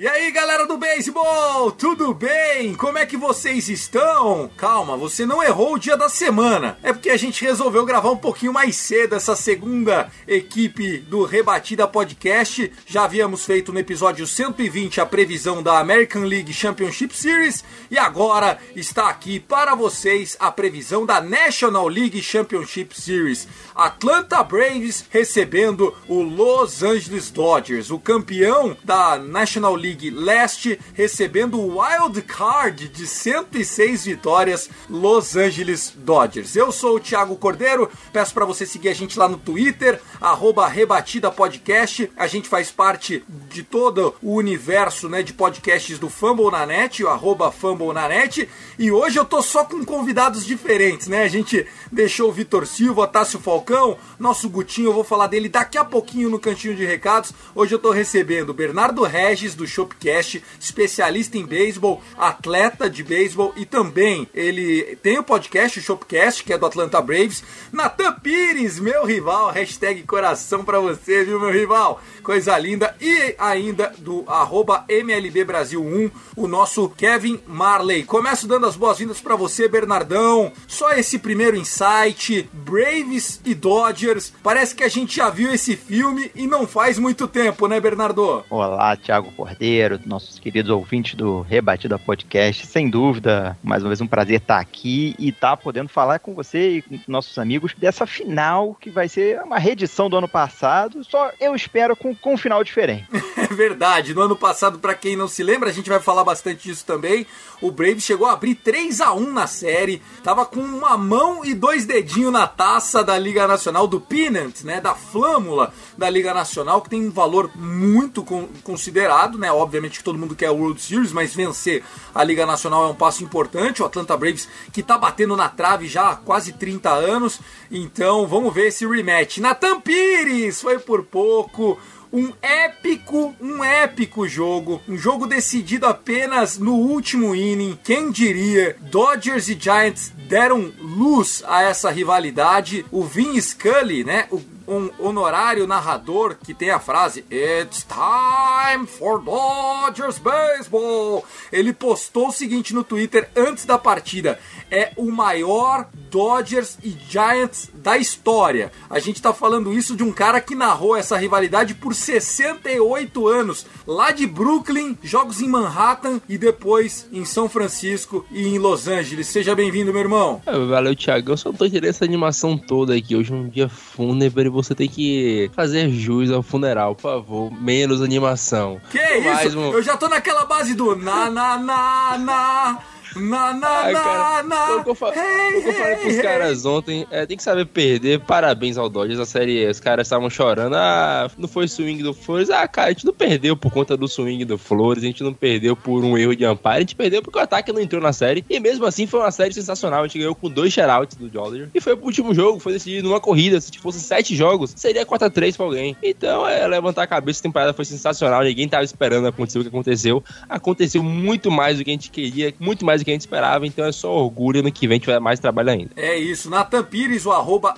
E aí, galera do beisebol, tudo bem? Como é que vocês estão? Calma, você não errou o dia da semana. É porque a gente resolveu gravar um pouquinho mais cedo essa segunda equipe do Rebatida Podcast. Já havíamos feito no episódio 120 a previsão da American League Championship Series e agora está aqui para vocês a previsão da National League Championship Series. Atlanta Braves recebendo o Los Angeles Dodgers, o campeão da National League Leste, recebendo o wild card de 106 vitórias, Los Angeles Dodgers. Eu sou o Thiago Cordeiro, peço para você seguir a gente lá no Twitter, arroba Rebatida Podcast. A gente faz parte de todo o universo né, de podcasts do Fumble na Net, o arroba Fumble na Net. E hoje eu tô só com convidados diferentes, né? A gente deixou o Vitor Silva, Tássio Falcão, nosso Gutinho, eu vou falar dele daqui a pouquinho no cantinho de recados. Hoje eu tô recebendo o Bernardo Regis, do Shopcast, especialista em beisebol, atleta de beisebol e também ele tem o podcast, o Shopcast, que é do Atlanta Braves. Natan Pires, meu rival, hashtag coração pra você, viu, meu rival? Coisa linda. E ainda do arroba MLB Brasil 1, o nosso Kevin Marley. Começo dando as boas-vindas pra você, Bernardão. Só esse primeiro insight, Braves e Dodgers. Parece que a gente já viu esse filme e não faz muito tempo, né, Bernardo? Olá, Thiago Cordeiro, nossos queridos ouvintes do Rebatida Podcast. Sem dúvida, mais uma vez um prazer estar aqui e estar podendo falar com você e com nossos amigos dessa final que vai ser uma reedição do ano passado, só eu espero com, com um final diferente. É verdade. No ano passado, pra quem não se lembra, a gente vai falar bastante disso também. O Braves chegou a abrir 3 a 1 na série, tava com uma mão e dois dedinhos na taça da Liga Nacional do Pennant, né, da flâmula da Liga Nacional, que tem um valor muito con- considerado, né? Obviamente que todo mundo quer a World Series, mas vencer a Liga Nacional é um passo importante. O Atlanta Braves que tá batendo na trave já há quase 30 anos. Então, vamos ver esse rematch. Natan Pires foi por pouco um épico, um épico jogo, um jogo decidido apenas no último inning. Quem diria? Dodgers e Giants deram luz a essa rivalidade. O Vin Scully, né, o um honorário narrador que tem a frase It's time for Dodgers Baseball. Ele postou o seguinte no Twitter antes da partida: é o maior Dodgers e Giants da história. A gente tá falando isso de um cara que narrou essa rivalidade por 68 anos, lá de Brooklyn, jogos em Manhattan e depois em São Francisco e em Los Angeles. Seja bem-vindo, meu irmão. Valeu, Thiago. Eu só tô entendendo essa animação toda aqui. Hoje é um dia fúnebre você tem que fazer jus ao funeral, por favor. Menos animação. Que Mais isso? um- Eu já tô naquela base do na na na na na na Ai, cara, na na. o que eu, fa- Hey, o que eu falei hey, pros hey. caras ontem. É, tem que saber perder. Parabéns ao Dodgers. A série, os caras estavam chorando. Ah, não foi swing do Flores. Ah, cara, a gente não perdeu por conta do swing do Flores. A gente não perdeu por um erro de amparo. A gente perdeu porque o ataque não entrou na série. E mesmo assim foi uma série sensacional. A gente ganhou com dois shoutouts do Dodgers. E foi pro último jogo. Foi decidido numa corrida. Se fosse sete jogos, seria 4x3 pra alguém. Então, é, levantar a cabeça. A temporada foi sensacional. Ninguém tava esperando acontecer o que aconteceu. Aconteceu muito mais do que a gente queria. Muito mais do que a gente esperava. Então é só orgulho. No que vem dar mais trabalho ainda. É isso, Nathan Pires, o arroba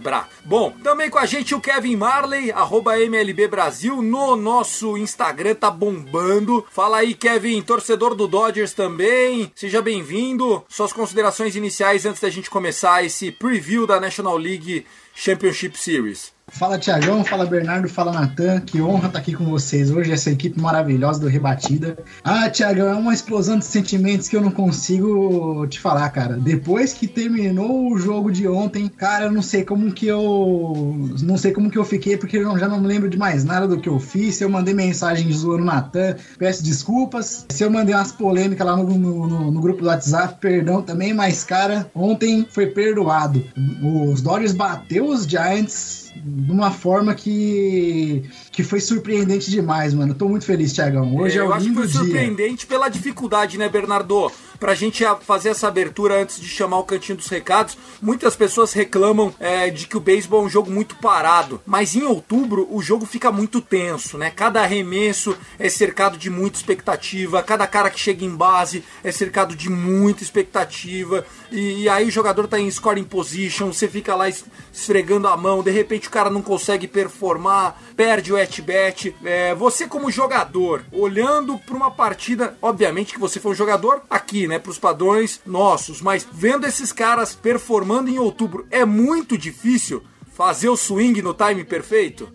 Bra. Bom, também com a gente o Kevin Marley, arroba MLB Brasil, no nosso Instagram tá bombando. Fala aí, Kevin, torcedor do Dodgers também, seja bem-vindo. Suas considerações iniciais antes da gente começar esse preview da National League Championship Series. Fala Tiagão, fala Bernardo, fala Natan, que honra estar aqui com vocês hoje, essa equipe maravilhosa do Rebatida. Ah, Tiagão, é uma explosão de sentimentos que eu não consigo te falar, cara. Depois que terminou o jogo de ontem, cara, eu não sei como que eu. Não sei como que eu fiquei, porque eu já não me lembro de mais nada do que eu fiz. Se eu mandei mensagem zoando o Natan, peço desculpas. Se eu mandei umas polêmicas lá no, no, no, grupo do WhatsApp, perdão também, mas, cara, ontem foi perdoado. Os Dodgers bateu os Giants de uma forma que, que foi surpreendente demais, mano. Tô muito feliz, Tiagão. Hoje é, é o Eu acho que foi dia. surpreendente pela dificuldade, né, Bernardo? Pra gente fazer essa abertura antes de chamar o cantinho dos recados, muitas pessoas reclamam é, de que o beisebol é um jogo muito parado, mas em outubro o jogo fica muito tenso, né? Cada arremesso é cercado de muita expectativa, cada cara que chega em base é cercado de muita expectativa, e, e aí o jogador tá em scoring position, você fica lá esfregando a mão, de repente o cara não consegue performar, perde o at-bat. É, você como jogador, olhando para uma partida, obviamente que você foi um jogador aqui, né, para os padrões nossos, mas vendo esses caras performando em outubro, é muito difícil fazer o swing no time perfeito?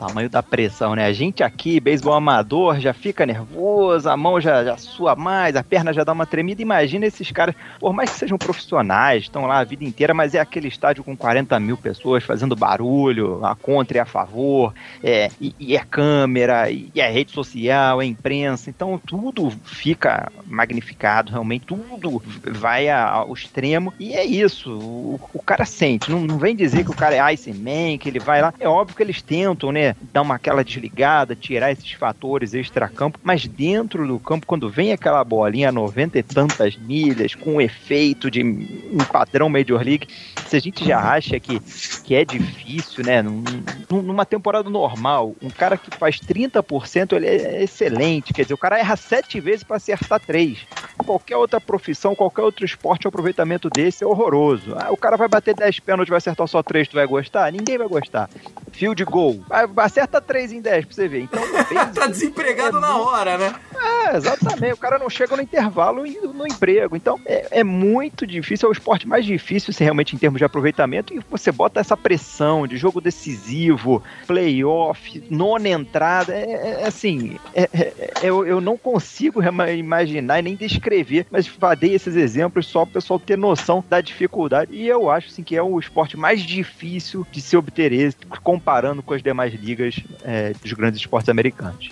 Tamanho da pressão, né? A gente aqui, beisebol amador, já fica nervoso, a mão já, já sua mais, a perna já dá uma tremida. Imagina esses caras, por mais que sejam profissionais, estão lá a vida inteira, mas é aquele estádio com 40 mil pessoas fazendo barulho, a contra e a favor, é, e, e é câmera, e é rede social, é imprensa, então tudo fica magnificado, realmente, tudo vai ao extremo, e é isso, o, o cara sente, não, não vem dizer que o cara é Ice Man, que ele vai lá, é óbvio que eles tentam, né, dar uma aquela desligada, tirar esses fatores extra-campo, mas dentro do campo, quando vem aquela bolinha a 90 e tantas milhas, com um efeito de um padrão Major League, se a gente já acha que, que é difícil, né? Numa temporada normal, um cara que faz 30%, ele é excelente. Quer dizer, o cara erra sete vezes para acertar três. Qualquer outra profissão, qualquer outro esporte, o aproveitamento desse é horroroso. Ah, o cara vai bater 10 pênaltis, vai acertar só três, tu vai gostar? Ninguém vai gostar. Field goal. Vai, acerta 3 em 10 pra você ver. Então, tá desempregado é na muito... hora, né? É, exatamente. O cara não chega no intervalo e no emprego. Então, é, é, muito difícil. É o esporte mais difícil, se realmente em termos de aproveitamento. E você bota essa pressão de jogo decisivo, playoff, nona entrada. É, é, é assim, é, é, eu, eu não consigo imaginar e nem descrever, mas dei esses exemplos só para o pessoal ter noção da dificuldade. E eu acho assim, que é o esporte mais difícil de se obter êxito, comparando com as demais ligas é, dos grandes esportes americanos.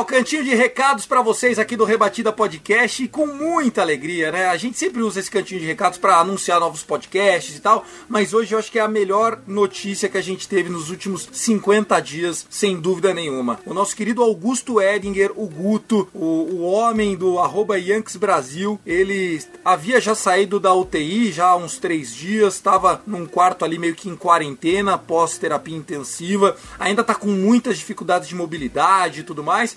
O cantinho de recados para vocês aqui do Rebatida Podcast e com muita alegria, né? A gente sempre usa esse cantinho de recados para anunciar novos podcasts e tal, mas hoje eu acho que é a melhor notícia que a gente teve nos últimos 50 dias, sem dúvida nenhuma. O nosso querido Augusto Edinger, o Guto, o, o homem do arroba Yankees Brasil, ele havia já saído da UTI já há uns três dias, estava num quarto ali meio que em quarentena, pós terapia intensiva, ainda tá com muitas dificuldades de mobilidade e tudo mais,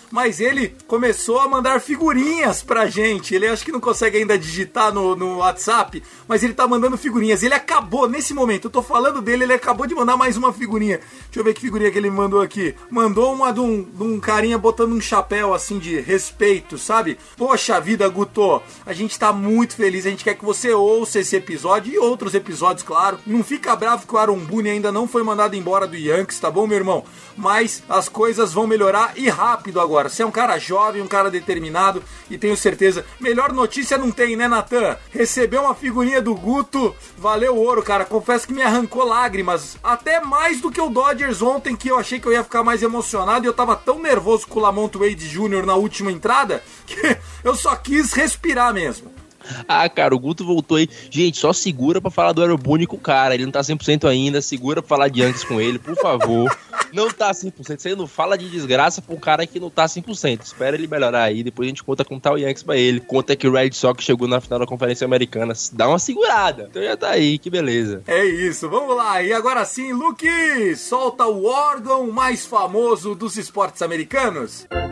mas ele começou a mandar figurinhas pra gente. Ele acho que não consegue ainda digitar no, no WhatsApp, mas ele tá mandando figurinhas. Ele acabou, nesse momento, eu tô falando dele, ele acabou de mandar mais uma figurinha. Deixa eu ver que figurinha que ele mandou aqui. Mandou uma de um, de um carinha botando um chapéu assim de respeito, sabe? Poxa vida, Guto, a gente tá muito feliz, a gente quer que você ouça esse episódio e outros episódios, claro. Não fica bravo que o Boone ainda não foi mandado embora do Yankees, tá bom, meu irmão? Mas as coisas vão melhorar e rápido agora. Você é um cara jovem, um cara determinado e tenho certeza. Melhor notícia não tem, né, Natan? Recebeu uma figurinha do Guto, valeu ouro, cara. Confesso que me arrancou lágrimas. Até mais do que o Dodgers ontem, que eu achei que eu ia ficar mais emocionado e eu tava tão nervoso com o Lamont Wade Jr. na última entrada que eu só quis respirar mesmo. Ah, cara, o Guto voltou aí. Gente, só segura pra falar do Aerobune com o cara. Ele não tá 100% ainda. Segura pra falar de antes com ele, por favor. Não tá 100%. Você não fala de desgraça pra um cara que não tá 100%. Espera ele melhorar aí. Depois a gente conta com tal Yankees pra ele. Conta que o Red Sox chegou na final da Conferência Americana. Dá uma segurada. Então já tá aí. Que beleza. É isso. Vamos lá. E agora sim, Luke, solta o órgão mais famoso dos esportes americanos. Música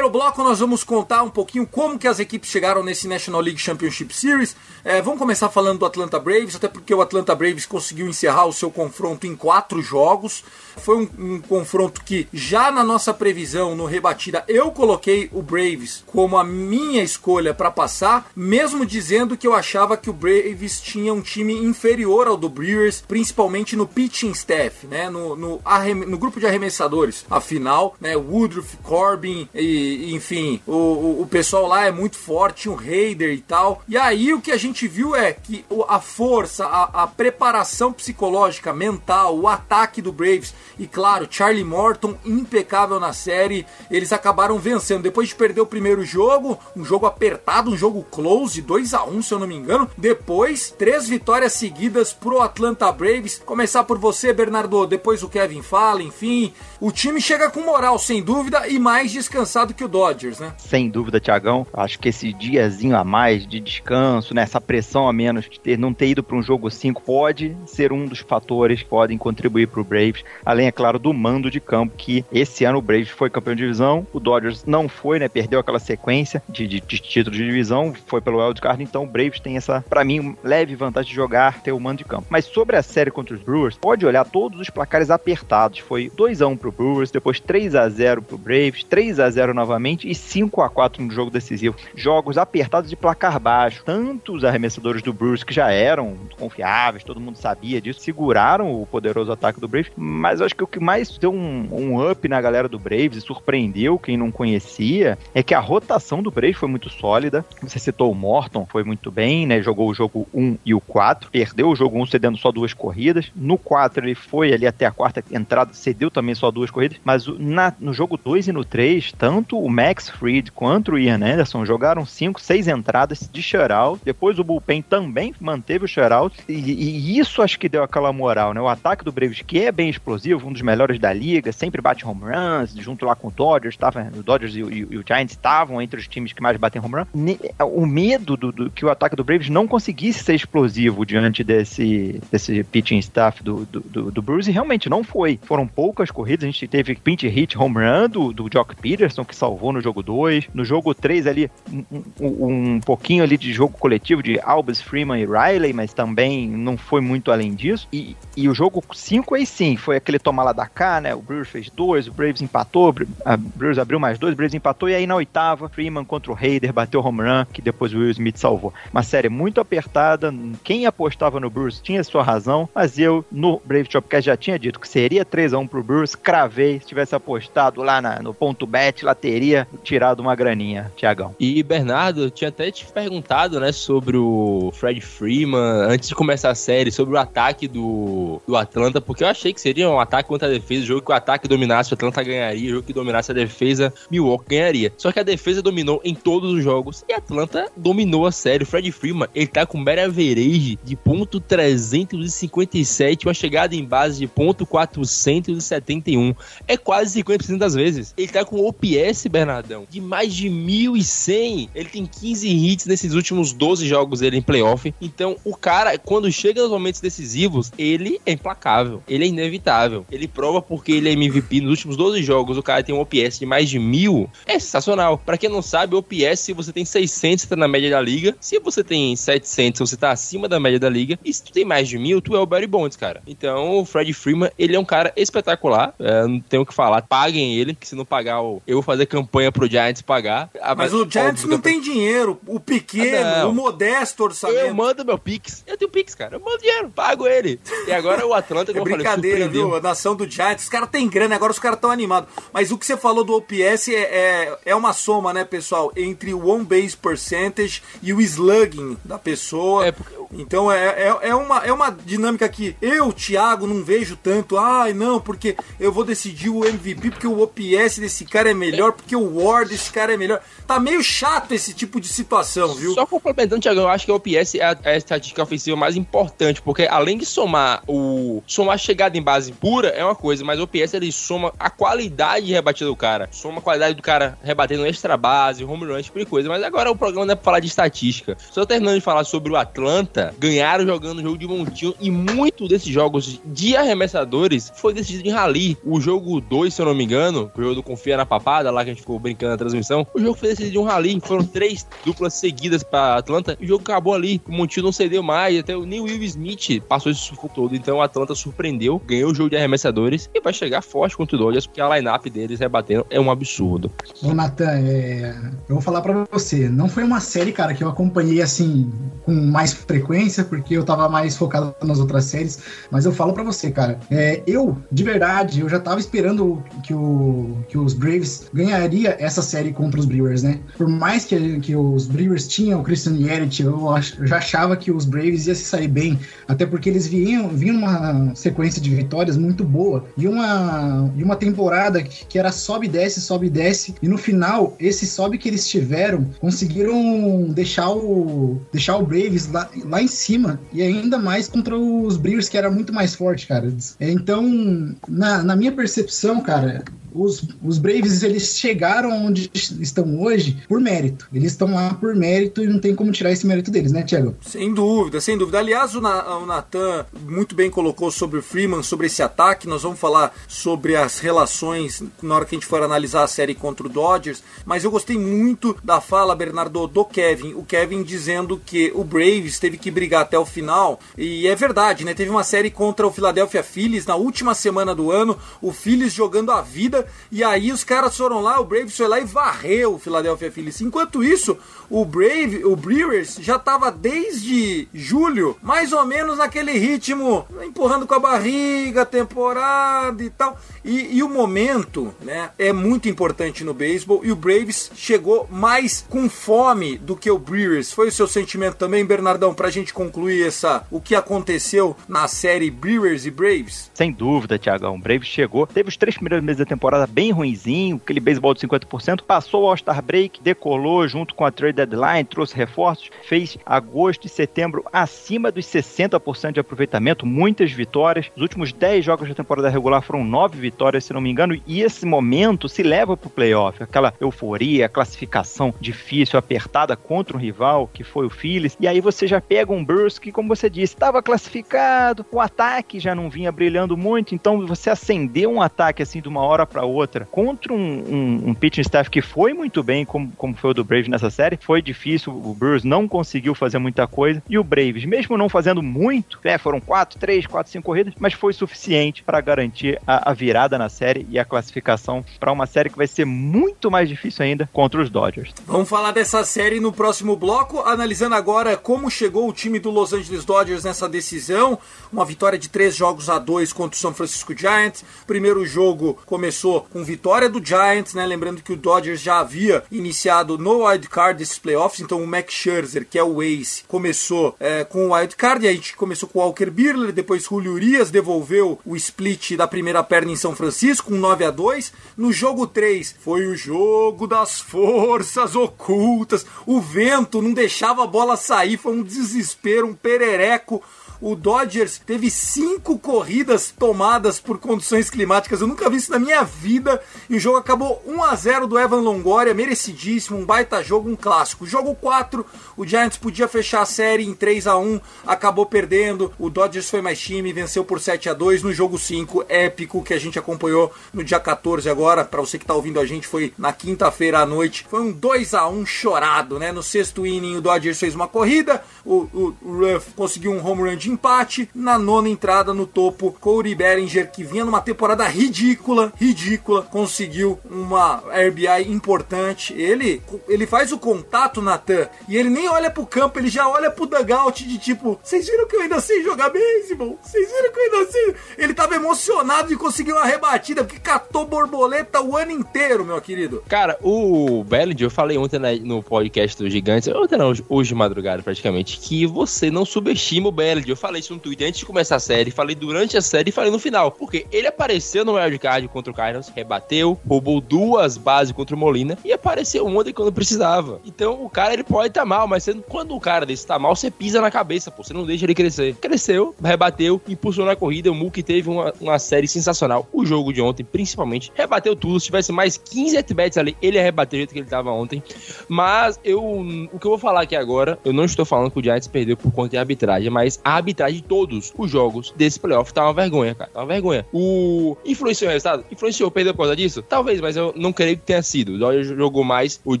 bloco nós vamos contar um pouquinho como que as equipes chegaram nesse National League Championship Series. É, vamos começar falando do Atlanta Braves, até porque o Atlanta Braves conseguiu encerrar o seu confronto em quatro jogos. Foi um, um confronto que já na nossa previsão no rebatida eu coloquei o Braves como a minha escolha para passar, mesmo dizendo que eu achava que o Braves tinha um time inferior ao do Brewers, principalmente no pitching staff, né, no, no, no grupo de arremessadores. Afinal, né, Woodruff, Corbin e enfim, o, o pessoal lá é muito forte, um Raider e tal. E aí o que a gente viu é que a força, a, a preparação psicológica, mental, o ataque do Braves e claro, Charlie Morton impecável na série. Eles acabaram vencendo depois de perder o primeiro jogo, um jogo apertado, um jogo close, 2 a 1 se eu não me engano. Depois, três vitórias seguidas pro Atlanta Braves. Começar por você, Bernardo, depois o Kevin fala, enfim. O time chega com moral, sem dúvida, e mais descansado que o Dodgers, né? Sem dúvida, Tiagão. Acho que esse diazinho a mais de descanso, né, essa pressão a menos de ter, não ter ido para um jogo 5 pode ser um dos fatores que podem contribuir para o Braves. Além, é claro, do mando de campo, que esse ano o Braves foi campeão de divisão, o Dodgers não foi, né? Perdeu aquela sequência de, de, de título de divisão, foi pelo wildcard, então o Braves tem essa, para mim, leve vantagem de jogar, ter o mando de campo. Mas sobre a série contra os Brewers, pode olhar todos os placares apertados. Foi 2 a 1 pro Brewers, depois 3 a 0 pro Braves, 3 a 0 novamente e 5 a 4 no jogo decisivo. Jogos apertados de placar baixo. Tanto os arremessadores do Brewers que já eram confiáveis, todo mundo sabia disso, seguraram o poderoso ataque do Braves, mas eu acho que o que mais deu um, um up na galera do Braves e surpreendeu quem não conhecia é que a rotação do Braves foi muito sólida. Você citou o Morton, foi muito bem, né? Jogou o jogo 1 e o 4, perdeu o jogo 1 cedendo só duas corridas. No 4 ele foi ali até a quarta entrada, cedeu também só duas corridas, mas na, no jogo 2 e no 3, tanto o Max Fried quanto o Ian Anderson jogaram 5, 6 entradas de shutout. Depois o bullpen também manteve o shutout e, e isso acho que deu aquela moral, né? O ataque do Braves, que é bem explosivo, um dos melhores da liga, sempre bate home runs, junto lá com o Dodgers, tava, o Dodgers e o, e o Giants estavam entre os times que mais batem home run. O medo do, do, que o ataque do Braves não conseguisse ser explosivo diante desse, desse pitching staff do, do, do, do Bruce, e realmente não foi. Foram poucas corridas, a gente teve pinch hit home run do, do Jock Peterson, que salvou no jogo 2. No jogo 3 ali, um, um, um pouquinho ali de jogo coletivo de Albus, Freeman e Riley, mas também não foi muito além disso. E, e o jogo 5 aí sim, foi aquele tomar lá da cá, né? O Brewers fez dois, o Braves empatou, a Brewers abriu mais dois, o Braves empatou, e aí na oitava, Freeman contra o Raider bateu home run, que depois o Will Smith salvou. Uma série muito apertada, quem apostava no Brewers tinha sua razão, mas eu, no Brave Shopcast, já tinha dito que seria 3x1 pro Brewers, cravei, se tivesse apostado lá na, no ponto bet, lá teria tirado uma graninha, Tiagão. E Bernardo, eu tinha até te perguntado, né, sobre o Fred Freeman, antes de começar a série, sobre o ataque do, do Atlanta, porque eu achei que seria um ataque contra a defesa, jogo que o ataque dominasse, o Atlanta ganharia, jogo que dominasse a defesa, Milwaukee ganharia. Só que a defesa dominou em todos os jogos e Atlanta dominou a série. O Fred Freeman, ele tá com mera average de ponto 357, uma chegada em base de ponto 471. É quase 50% das vezes. Ele tá com OPS, Bernardão, de mais de 1.100. Ele tem 15 hits nesses últimos 12 jogos dele em playoff. Então, o cara, quando chega nos momentos decisivos, ele é implacável. Ele é inevitável. Ele prova porque ele é MVP nos últimos 12 jogos. O cara tem um OPS de mais de mil. É sensacional. Para quem não sabe, OPS, se você tem 600, você tá na média da liga. Se você tem 700, você tá acima da média da liga. E se tu tem mais de mil, tu é o Barry Bonds, cara. Então, o Fred Freeman, ele é um cara espetacular. É, não tenho o que falar. Paguem ele, que se não pagar, eu vou fazer campanha pro Giants pagar. Ah, mas, mas o Giants não tem dinheiro. O pequeno, ah, o modesto orçamento. Eu mando meu Pix. Eu tenho Pix, cara. Eu mando dinheiro, pago ele. E agora o Atlanta, como é eu brincadeira, falei, viu? A nação do Giants. Os caras têm grana, agora os caras estão animados. Mas o que você falou do OPS é, é, é, uma soma, né, pessoal? Entre o on base percentage e o slugging da pessoa. É porque... Então é, é, é, uma, é uma dinâmica que eu, Thiago, não vejo tanto. Ai, não, porque eu vou decidir o MVP porque o OPS desse cara é melhor, porque o Ward desse cara é melhor. Tá meio chato esse tipo de situação, viu? Só complementando, Thiago, eu acho que o OPS é a, é a estatística ofensiva mais importante, porque além de somar o somar chegada em base pura é uma coisa, mas o OPS ele soma a qualidade de rebatida do cara, soma a qualidade do cara rebatendo extra base, home run, tipo de coisa. Mas agora o programa não é pra falar de estatística. Só terminando de falar sobre o Atlanta, Ganharam jogando jogo de montinho e muito desses jogos de arremessadores foi decidido em rally. O jogo 2, se eu não me engano, o jogo do Confia na Papada, lá que a gente ficou brincando na transmissão, o jogo foi decidido em um rally. Foram três duplas seguidas para Atlanta e o jogo acabou ali. O montinho não cedeu mais, até o Neil Will Smith passou esse sufoco todo. Então o Atlanta surpreendeu, ganhou o jogo de arremessadores e vai chegar forte contra o Dodgers, porque a lineup deles rebatendo é um absurdo. Ô, Nathan, é... eu vou falar pra você. Não foi uma série, cara, que eu acompanhei assim com mais frequência, porque eu tava mais focado nas outras séries. Mas eu falo pra você, cara. É, eu, de verdade, eu já tava esperando que, o, que os Braves ganharia essa série contra os Brewers, né? Por mais que, que os Brewers tinham o Christian Yelich, eu, ach- eu já achava que os Braves ia se sair bem. Até porque eles vinham, vinham uma sequência de vitórias muito boa. E uma, e uma temporada que, que era sobe e desce, sobe e desce. E no final, esse sobe que eles tiveram, conseguiram deixar o, deixar o Braves lá, lá em cima. E ainda mais contra os Brewers, que era muito mais forte, cara. Então, na, na minha percepção, cara, os, os Braves eles chegaram onde estão hoje por mérito. Eles estão lá por mérito e não tem como tirar esse mérito deles, né, Thiago? Sem dúvida, sem dúvida. Aliás, o, Na- o Nathan muito bem colocou sobre o Freeman, sobre esse ataque. Nós vamos falar sobre as relações na hora que a gente for analisar a série contra o Dodgers. Mas eu gostei muito da fala, Bernardo, do Kevin. O Kevin dizendo que o Braves teve que brigar até o final. E é verdade, né? Teve uma série contra o Philadelphia Phillies na última semana do ano. O Phillies jogando a vida. E aí os caras foram lá, o Braves foi lá e varreu o Philadelphia Phillies. Enquanto isso, o Brave, o Brewers já estava desde julho, mais ou menos naquele ritmo, empurrando com a barriga, temporada e tal. E, e o momento, né, é muito importante no beisebol e o Braves chegou mais com fome do que o Brewers. Foi o seu sentimento também, Bernardão, pra gente concluir essa o que aconteceu na série Brewers e Braves? Sem dúvida, Tiagão. O Braves chegou, teve os três primeiros meses da temporada bem ruinzinho, aquele beisebol de 50%, passou o All-Star Break, decolou junto com a trade deadline, trouxe reforços, fez agosto e setembro acima dos 60% de aproveitamento, muitas vitórias. Os últimos 10 jogos da temporada regular foram 9 vitórias, se não me engano, e esse momento se leva pro playoff, aquela euforia, classificação difícil, apertada contra um rival, que foi o Phillies, e aí você já pega um Brewers que, como você disse, estava classificado, o ataque já não vinha brilhando muito, então você acender um ataque assim de uma hora para outra contra um, um, um pitching staff que foi muito bem, como, como foi o do Braves nessa série, foi difícil, o Brewers não conseguiu fazer muita coisa, e o Braves, mesmo não fazendo muito, né, foram 4, 3, 4, 5 corridas, mas foi suficiente para garantir a, a virada na série e a classificação para uma série que vai ser muito mais difícil ainda contra os Dodgers. Vamos falar dessa série no próximo bloco, analisando agora como chegou o time do Los Angeles Dodgers nessa decisão. Uma vitória de três jogos a dois contra o São Francisco Giants. Primeiro jogo começou com vitória do Giants, né? Lembrando que o Dodgers já havia iniciado no wild card desses playoffs, então o Max Scherzer, que é o ace, começou é, com o wild card, e a gente começou com o Walker Buehler, depois Julio Urias devolveu o split da primeira perna em São Francisco, um 9 a 2 No jogo 3 foi o jogo das forças ocultas. O vento não deixava a bola sair, foi um desespero, um perereco. O Dodgers teve cinco corridas tomadas por condições climáticas. Eu nunca vi isso na minha vida. E o jogo acabou 1 a 0 do Evan Longoria, merecidíssimo, um baita jogo, um clássico. Jogo 4, o Giants podia fechar a série em 3 a 1, acabou perdendo. O Dodgers foi mais time, venceu por 7 a 2 no jogo 5, épico que a gente acompanhou no dia 14 agora. Para você que tá ouvindo a gente, foi na quinta-feira à noite. Foi um 2 a 1 chorado, né? No sexto inning, o Dodgers fez uma corrida, o, o, Ruff conseguiu um home run de empate. Na nona entrada no topo, Cody Bellinger, que vinha numa temporada ridícula, ridícula, conseguiu uma RBI importante. Ele, ele faz o contato, Natan, e ele nem olha pro campo, ele já olha pro dugout de tipo, vocês viram que eu ainda sei jogar beisebol? Vocês viram que eu ainda sei? Ele tava emocionado de conseguir uma rebatida, porque catou borboleta o ano inteiro, meu querido. Cara, o Bellinger, eu falei ontem no podcast dos Gigantes, ontem não, hoje de madrugada praticamente, que você não subestima o Bellinger. Eu falei isso no Twitter antes de começar a série, falei durante a série e falei no final. Porque ele apareceu no wildcard contra o Cardinals, rebateu, roubou duas bases contra o Molina e apareceu ontem quando precisava. Então o cara ele pode estar tá mal, mas você, quando o cara desse tá mal, você pisa na cabeça, pô. Você não deixa ele crescer. Cresceu, rebateu, impulsionou a corrida. O Mookie teve uma, uma série sensacional. O jogo de ontem, principalmente, rebateu tudo. Se tivesse mais 15 at-bats ali, ele ia rebater do jeito que ele tava ontem. Mas eu, o que eu vou falar aqui agora, eu não estou falando que o Giants perdeu por conta de arbitragem, mas a arbitragem de todos os jogos desse playoff tá uma vergonha, cara. Tá uma vergonha. O influenciou o resultado? Influenciou, perdeu por causa disso? Talvez, mas eu não creio que tenha sido. O Dodgers jogou mais. O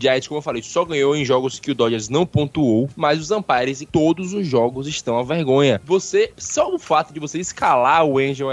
Giants, como eu falei, só ganhou em jogos que o Dodgers não pontuou, mas os umpires em todos os jogos estão a vergonha. Você, só o fato de você escalar o Angel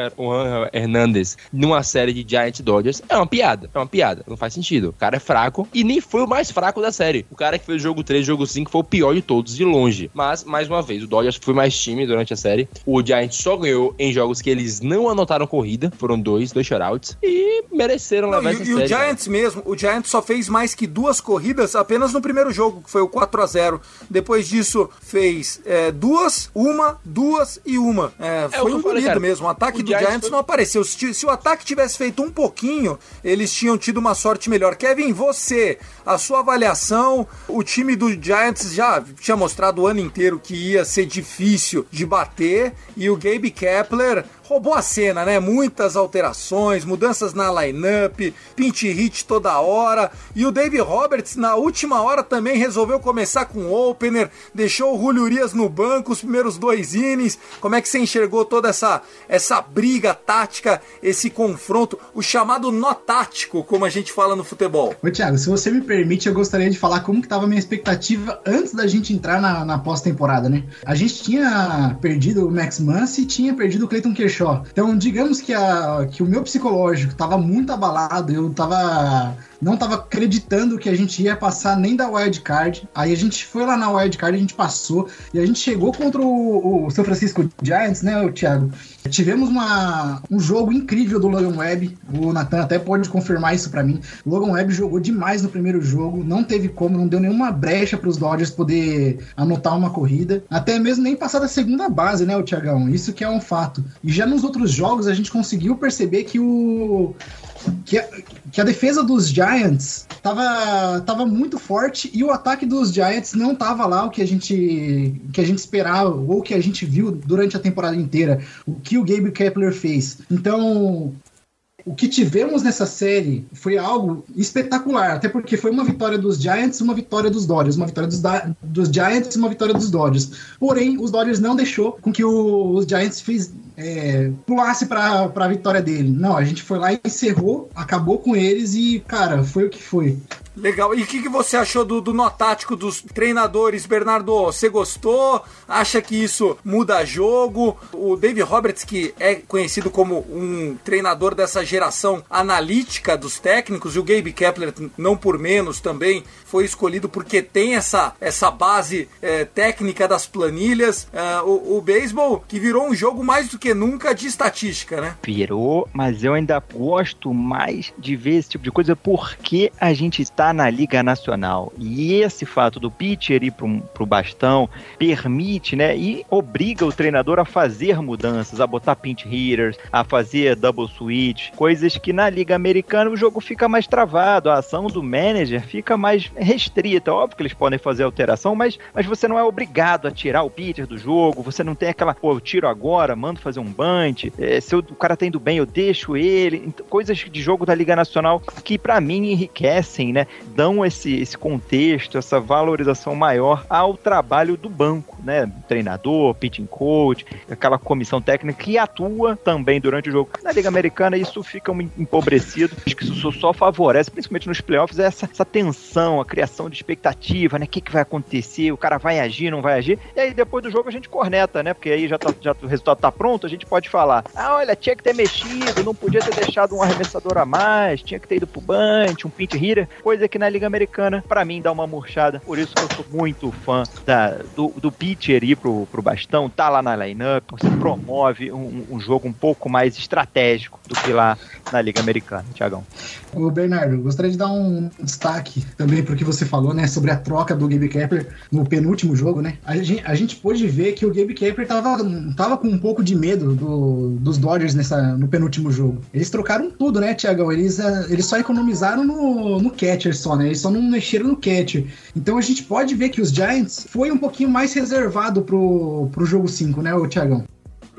Hernandez numa série de Giants Dodgers é uma piada. É uma piada. Não faz sentido. O cara é fraco e nem foi o mais fraco da série. O cara que fez o jogo 3, jogo 5 foi o pior de todos, de longe. Mas, mais uma vez, o Dodgers foi mais time durante a série. O Giants só ganhou em jogos que eles não anotaram corrida. Foram dois, dois shutouts. E mereceram Não, levar e, essa e série. o Giants mesmo, o Giants só fez mais que duas corridas apenas no primeiro jogo, que foi o 4 a 0 Depois disso, fez é, duas, uma, duas e uma. É, É foi engolido falei, mesmo. O ataque O do Giants Giants foi- não apareceu. Se, se o ataque tivesse feito um pouquinho, eles tinham tido uma sorte melhor. Kevin, você, a sua avaliação, o time do Giants já tinha mostrado o ano inteiro que ia ser difícil de bater e o Gabe Kepler roubou a cena, né? Muitas alterações, mudanças na lineup, pinch hit toda hora. E o Dave Roberts, na última hora, também resolveu começar com o opener, deixou o Julio Urias no banco os primeiros dois innings. Como é que você enxergou toda essa, essa briga tática, esse confronto, o chamado nó tático, como a gente fala no futebol? Ô, Thiago, se você me permite, eu gostaria de falar como que tava a minha expectativa antes da gente entrar na, na pós-temporada, né? A gente tinha perdido o Max Muncy tinha perdido o Clayton Kershaw. Então, digamos que, a, que o meu psicológico tava muito abalado, eu tava... Não tava acreditando que a gente ia passar nem da wild card. Aí a gente foi lá na wild card, a gente passou e a gente chegou contra o, o São Francisco Giants, né, Thiago? Tivemos uma, um jogo incrível do Logan Webb. O Nathan até pode confirmar isso pra mim. O Logan Webb jogou demais no primeiro jogo, não teve como, não deu nenhuma brecha para os Dodgers poder anotar uma corrida, até mesmo nem passar da segunda base, né, o Thiagão? Isso que é um fato. E já nos outros jogos a gente conseguiu perceber que o que que a defesa dos Giants tava, tava muito forte e o ataque dos Giants não tava lá o que a gente que a gente esperava ou que a gente viu durante a temporada inteira, o que o Gabe Kepler fez. Então, o que tivemos nessa série foi algo espetacular, até porque foi uma vitória dos Giants uma vitória dos Dodgers, uma vitória dos, dos Giants uma vitória dos Dodgers. Porém, os Dodgers não deixou com que o- os Giants fez, é, pulasse para a vitória dele. Não, a gente foi lá e encerrou, acabou com eles e, cara, foi o que foi. Legal. E o que, que você achou do, do nó tático dos treinadores, Bernardo? Você gostou? Acha que isso muda jogo? O Dave Roberts, que é conhecido como um treinador dessa geração analítica dos técnicos, e o Gabe Kepler, não por menos, também foi escolhido porque tem essa, essa base eh, técnica das planilhas. Ah, o, o beisebol que virou um jogo mais do que nunca de estatística, né? Virou, mas eu ainda gosto mais de ver esse tipo de coisa porque a gente está na Liga Nacional. E esse fato do pitcher ir pro, pro bastão permite, né? E obriga o treinador a fazer mudanças, a botar pinch hitters, a fazer double switch, coisas que na Liga Americana o jogo fica mais travado, a ação do manager fica mais restrita. Óbvio que eles podem fazer alteração, mas, mas você não é obrigado a tirar o pitcher do jogo, você não tem aquela, pô, eu tiro agora, mando fazer um bunt, é, se eu- o cara tá indo bem, eu deixo ele. Então, coisas de jogo da Liga Nacional que para mim enriquecem, né? Dão esse, esse contexto, essa valorização maior ao trabalho do banco, né? Treinador, pitching coach, aquela comissão técnica que atua também durante o jogo. Na Liga Americana isso fica um empobrecido, acho que isso só favorece, principalmente nos playoffs, essa, essa tensão, criação de expectativa, né? O que, que vai acontecer? O cara vai agir, não vai agir? E aí depois do jogo a gente corneta, né? Porque aí já, tá, já o resultado tá pronto, a gente pode falar: ah, olha, tinha que ter mexido, não podia ter deixado um arremessador a mais, tinha que ter ido pro bunch, um pinch hitter, coisa que na Liga Americana, pra mim, dá uma murchada. Por isso que eu sou muito fã da, do, do pitcher ir pro, pro bastão, tá lá na lineup, você promove um, um jogo um pouco mais estratégico do que lá na Liga Americana, Tiagão. Ô Bernardo, gostaria de dar um destaque também pro que você falou, né, sobre a troca do Gabe Kepler no penúltimo jogo, né? A gente, a gente pôde ver que o Gabe Kepler tava, tava com um pouco de medo do, dos Dodgers nessa, no penúltimo jogo. Eles trocaram tudo, né, Tiagão? Eles, uh, eles só economizaram no, no catcher só, né? Eles só não mexeram no catcher. Então a gente pode ver que os Giants foi um pouquinho mais reservado pro, pro jogo 5, né, Tiagão?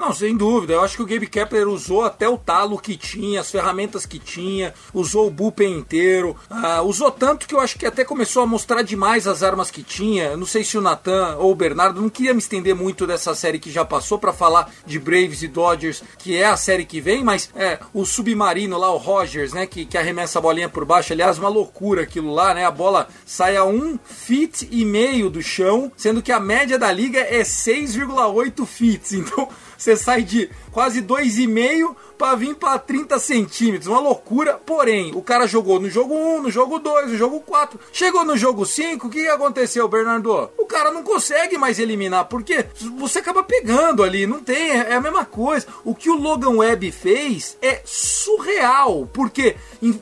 Não, sem dúvida. Eu acho que o Gabe Kepler usou até o talo que tinha, as ferramentas que tinha, usou o bullpen inteiro. Uh, usou tanto que eu acho que até começou a mostrar demais as armas que tinha. Não sei se o Nathan ou o Bernardo, não queria me estender muito dessa série que já passou para falar de Braves e Dodgers, que é a série que vem, mas é o submarino lá, o Rogers, né, que, que arremessa a bolinha por baixo. Aliás, uma loucura aquilo lá, né? A bola sai a um feet e meio do chão, sendo que a média da liga é 6,8 feet. Então você sai de quase 2,5 para vir para 30 centímetros. Uma loucura. Porém, o cara jogou no jogo 1, no jogo 2, no jogo 4. Chegou no jogo 5, o que aconteceu, Bernardo? O cara não consegue mais eliminar, porque você acaba pegando ali. Não tem, é a mesma coisa. O que o Logan Webb fez é surreal, porque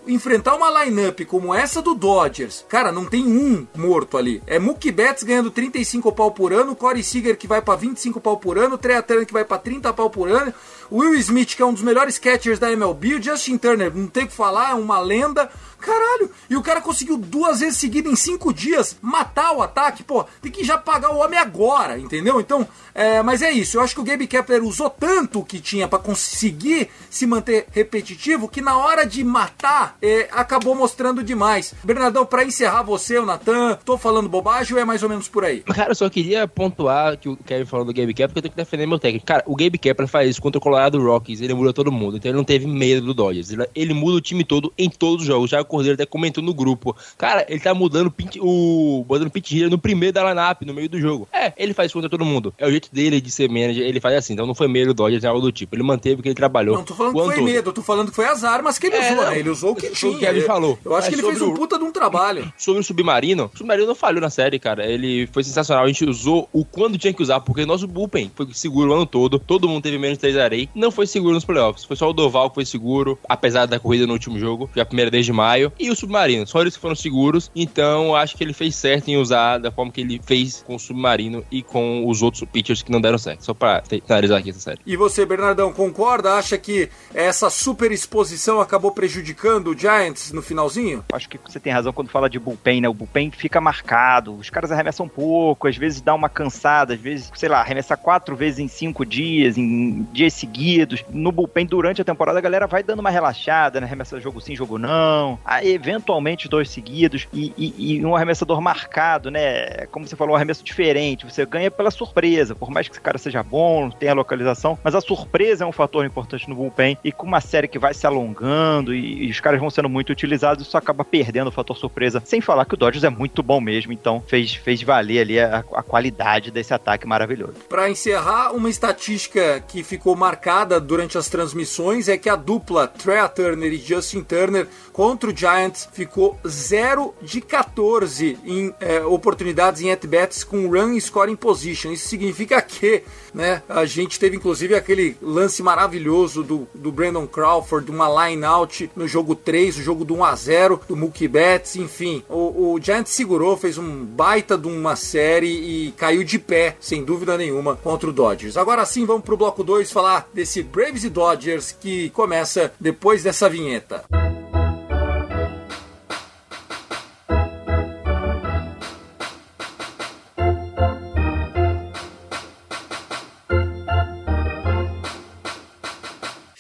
enfrentar uma lineup como essa do Dodgers, cara, não tem um morto ali. É Mookie Betts ganhando 35 pau por ano, Corey Seager que vai para 25 pau por ano, Trey Turner que vai para 30 pau por ano. Will Smith, que é um dos melhores catchers da MLB, o Justin Turner, não tem o que falar, é uma lenda. Caralho, e o cara conseguiu duas vezes seguidas em cinco dias matar o ataque. Pô, tem que já pagar o homem agora, entendeu? Então, é, mas é isso. Eu acho que o Gabe Kepler usou tanto o que tinha para conseguir se manter repetitivo que na hora de matar é, acabou mostrando demais. Bernardão, para encerrar você, o Natan, tô falando bobagem ou é mais ou menos por aí? Cara, eu só queria pontuar que o Kevin falou do Gabe Kepler, porque eu tenho que defender meu técnico. Cara, o Gabe Kepler faz isso contra o Colorado Rockies, ele muda todo mundo. Então ele não teve medo do Dodgers. Ele, ele muda o time todo em todos os jogos. Já Cordeiro até comentou no grupo. Cara, ele tá mudando o. botando pit no primeiro da lineup, no meio do jogo. É, ele faz contra todo mundo. É o jeito dele de ser manager, ele faz assim. Então não foi medo do Dodgers, é algo do tipo. Ele manteve o que ele trabalhou. Não tô falando que foi todo. medo, tô falando que foi as armas que ele é, usou, né? Ele usou o que tinha. O que ele falou. Eu acho é, que ele fez um puta de um trabalho. Sobre o Submarino, o Submarino não falhou na série, cara. Ele foi sensacional. A gente usou o quando tinha que usar, porque nosso bullpen foi seguro o ano todo. Todo mundo teve menos de 3 arei. Não foi seguro nos playoffs. Foi só o Doval que foi seguro, apesar da corrida no último jogo, já a primeira desde maio. E o Submarino. Só eles que foram seguros. Então, acho que ele fez certo em usar da forma que ele fez com o Submarino e com os outros pitchers que não deram certo. Só pra finalizar aqui essa série. E você, Bernardão, concorda? Acha que essa super exposição acabou prejudicando o Giants no finalzinho? Acho que você tem razão quando fala de bullpen, né? O bullpen fica marcado. Os caras arremessam pouco, às vezes dá uma cansada, às vezes, sei lá, arremessar quatro vezes em cinco dias, em dias seguidos. No bullpen, durante a temporada, a galera vai dando uma relaxada, né? Arremessa jogo sim, jogo não. Eventualmente, dois seguidos e, e, e, um arremessador marcado, né? Como você falou, um arremesso diferente. Você ganha pela surpresa, por mais que esse cara seja bom, tenha localização, mas a surpresa é um fator importante no bullpen. E com uma série que vai se alongando e, e os caras vão sendo muito utilizados, isso acaba perdendo o fator surpresa. Sem falar que o Dodgers é muito bom mesmo, então fez, fez valer ali a, a qualidade desse ataque maravilhoso. Para encerrar, uma estatística que ficou marcada durante as transmissões é que a dupla Trey Turner e Justin Turner contra o Giants ficou 0 de 14 em é, oportunidades em at-bats com run scoring position. Isso significa que né, a gente teve inclusive aquele lance maravilhoso do, do Brandon Crawford, uma line out no jogo 3, o jogo do 1 a 0 do Mookie Betts, enfim. O, o Giants segurou, fez um baita de uma série e caiu de pé, sem dúvida nenhuma, contra o Dodgers. Agora sim, vamos pro bloco 2 falar desse Braves e Dodgers que começa depois dessa vinheta.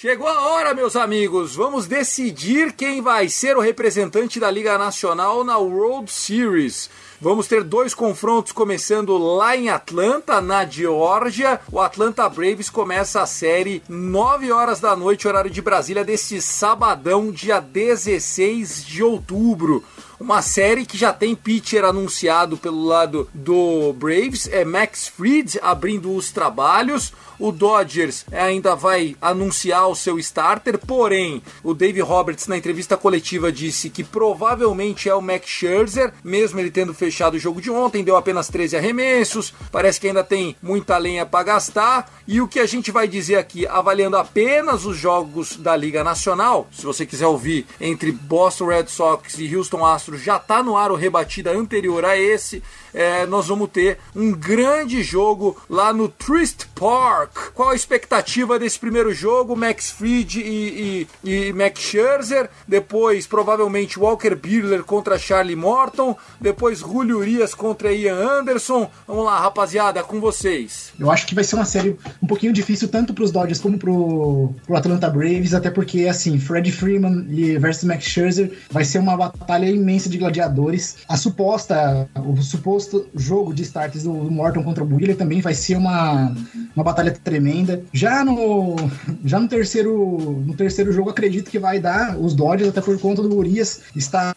Chegou a hora, meus amigos. Vamos decidir quem vai ser o representante da Liga Nacional na World Series. Vamos ter dois confrontos começando lá em Atlanta, na Geórgia. O Atlanta Braves começa a série 9 horas da noite, horário de Brasília, deste sabadão, dia 16 de outubro. Uma série que já tem pitcher anunciado pelo lado do Braves, é Max Fried abrindo os trabalhos. O Dodgers ainda vai anunciar o seu starter, porém, o Dave Roberts na entrevista coletiva disse que provavelmente é o Max Scherzer, mesmo ele tendo fechado o jogo de ontem, deu apenas 13 arremessos, parece que ainda tem muita lenha para gastar. E o que a gente vai dizer aqui, avaliando apenas os jogos da Liga Nacional, se você quiser ouvir entre Boston Red Sox e Houston Astros, já está no ar o rebatida anterior a esse. É, nós vamos ter um grande jogo lá no Trist Park. Qual a expectativa desse primeiro jogo? Max Fried e, e, e Max Scherzer. Depois, provavelmente, Walker Buehler contra Charlie Morton. Depois, Julio Urias contra Ian Anderson. Vamos lá, rapaziada, com vocês. Eu acho que vai ser uma série um pouquinho difícil tanto para os Dodgers como pro, pro Atlanta Braves, até porque, assim, Fred Freeman versus Max Scherzer vai ser uma batalha imensa de gladiadores. A suposta, o suposto jogo de starts do, Morton contra o Buehler também vai ser uma, uma batalha tremenda. Já no, já no terceiro no terceiro jogo, acredito que vai dar os Dodgers, até por conta do Urias está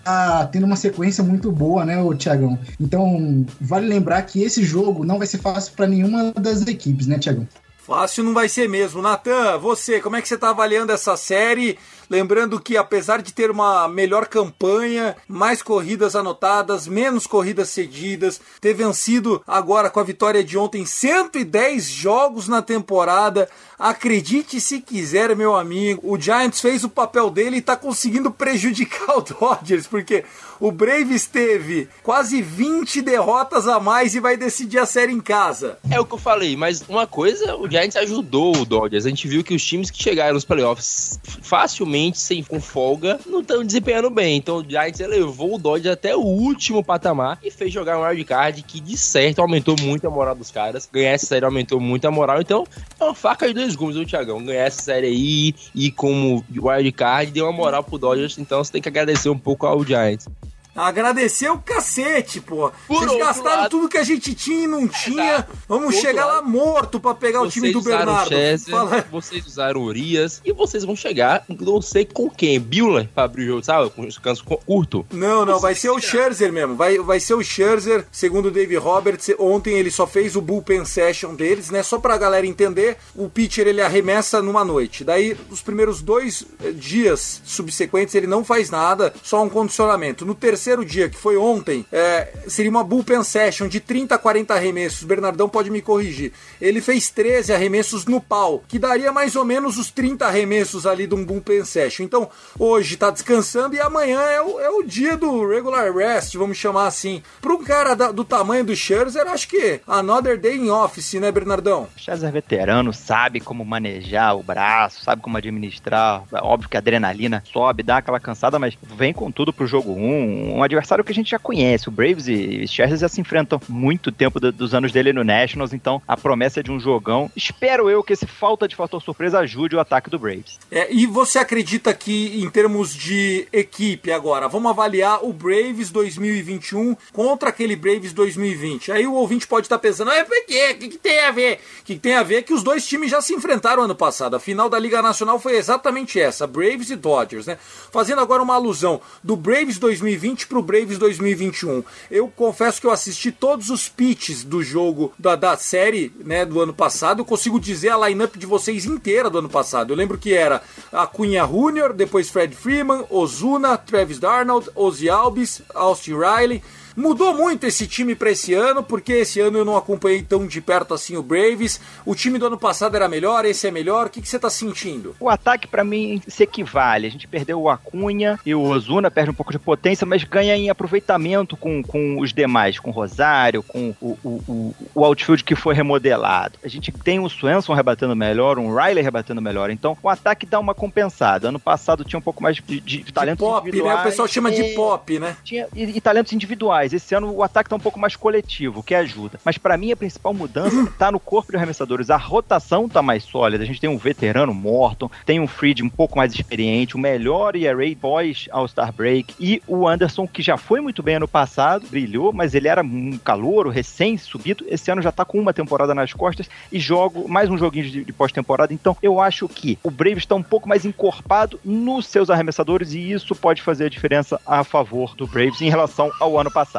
tendo uma sequência muito boa, né, o Thiagão? Então, vale lembrar que esse jogo não vai ser fácil para nenhuma das equipes, né, Thiagão? Fácil não vai ser mesmo. Natan, você, como é que você está avaliando essa série? Lembrando que apesar de ter uma melhor campanha, mais corridas anotadas, menos corridas cedidas, ter vencido agora com a vitória de ontem 110 jogos na temporada, acredite se quiser, meu amigo, o Giants fez o papel dele e está conseguindo prejudicar o Dodgers, porque o Braves teve quase 20 derrotas a mais e vai decidir a série em casa. É o que eu falei, mas uma coisa, o Giants ajudou o Dodgers. A gente viu que os times que chegaram nos playoffs facilmente, sem com folga, não estão desempenhando bem. Então o Giants elevou o Dodgers até o último patamar e fez jogar um wildcard que, de certo, aumentou muito a moral dos caras. Ganhar essa série aumentou muito a moral. Então, é uma faca de dois gumes, o Thiagão. Ganhar essa série aí e como wildcard deu uma moral pro Dodgers. Então você tem que agradecer um pouco ao Giants. Agradecer o cacete, pô. Por Vocês gastaram lado... tudo que a gente tinha e não tinha. Vamos chegar lado. lá morto pra pegar vocês o time do Bernardo. Chester, vocês usaram Urias e vocês vão chegar, não sei com quem. Bueller pra abrir o jogo, sabe? Com descanso curto. Não, não, vai ser o Scherzer mesmo. Vai, vai ser o Scherzer, segundo o Dave Roberts. Ontem ele só fez o bullpen session deles, né? Só pra galera entender, o pitcher ele arremessa numa noite. Daí, os primeiros dois eh, dias subsequentes, ele não faz nada, só um condicionamento. No terceiro terceiro dia, que foi ontem, é, seria uma bullpen session de 30 a 40 arremessos. O Bernardão pode me corrigir. Ele fez 13 arremessos no pau, que daria mais ou menos os 30 arremessos ali de um bullpen session. Então, hoje tá descansando e amanhã é o, é o dia do regular rest, vamos chamar assim. Para um cara da, do tamanho do Scherzer, acho que another day in office, né, Bernardão? Scherzer é veterano, sabe como manejar o braço, sabe como administrar. Óbvio que a adrenalina sobe, dá aquela cansada, mas vem com tudo pro jogo 1 um adversário que a gente já conhece. O Braves e Chargers já se enfrentam muito tempo do, dos anos dele no Nationals, então a promessa é de um jogão. Espero eu que esse falta de fator surpresa ajude o ataque do Braves. É, e você acredita que, em termos de equipe agora, vamos avaliar o Braves 2021 contra aquele Braves 2020? Aí o ouvinte pode estar pensando, ah, por quê? O que, que tem a ver? O que, que tem a ver é que os dois times já se enfrentaram ano passado. A final da Liga Nacional foi exatamente essa, Braves e Dodgers, né? Fazendo agora uma alusão do Braves 2020 pitch pro Braves 2021. Eu confesso que eu assisti todos os pitches do jogo da, da série né, do ano passado. Eu consigo dizer a lineup de vocês inteira do ano passado. Eu lembro que era a Cunha Jr., depois Fred Freeman, Ozuna, Travis Darnold, Ozzy Alves, Austin Riley. Mudou muito esse time para esse ano, porque esse ano eu não acompanhei tão de perto assim o Braves. O time do ano passado era melhor, esse é melhor. O que, que você tá sentindo? O ataque para mim se equivale. A gente perdeu o Acunha e o Ozuna, perde um pouco de potência, mas ganha em aproveitamento com, com os demais, com o Rosário, com o, o, o, o outfield que foi remodelado. A gente tem o Swenson rebatendo melhor, um Riley rebatendo melhor. Então o ataque dá uma compensada. Ano passado tinha um pouco mais de, de, de talentos pop, individuais. né? O pessoal chama de pop, né? Tinha, e, e talentos individuais Esse ano o ataque tá um pouco mais coletivo, o que ajuda. Mas para mim a principal mudança tá no corpo de arremessadores. A rotação tá mais sólida. A gente tem um veterano Morton, tem um Freed um pouco mais experiente, o melhor ERA pós All-Star Break e o Anderson que já foi muito bem ano passado, brilhou, mas ele era um calouro, recém-subido. Esse ano já tá com uma temporada nas costas e jogo mais um joguinho de, de pós-temporada. Então eu acho que o Braves está um pouco mais encorpado nos seus arremessadores e isso pode fazer a diferença a favor do Braves em relação ao ano passado.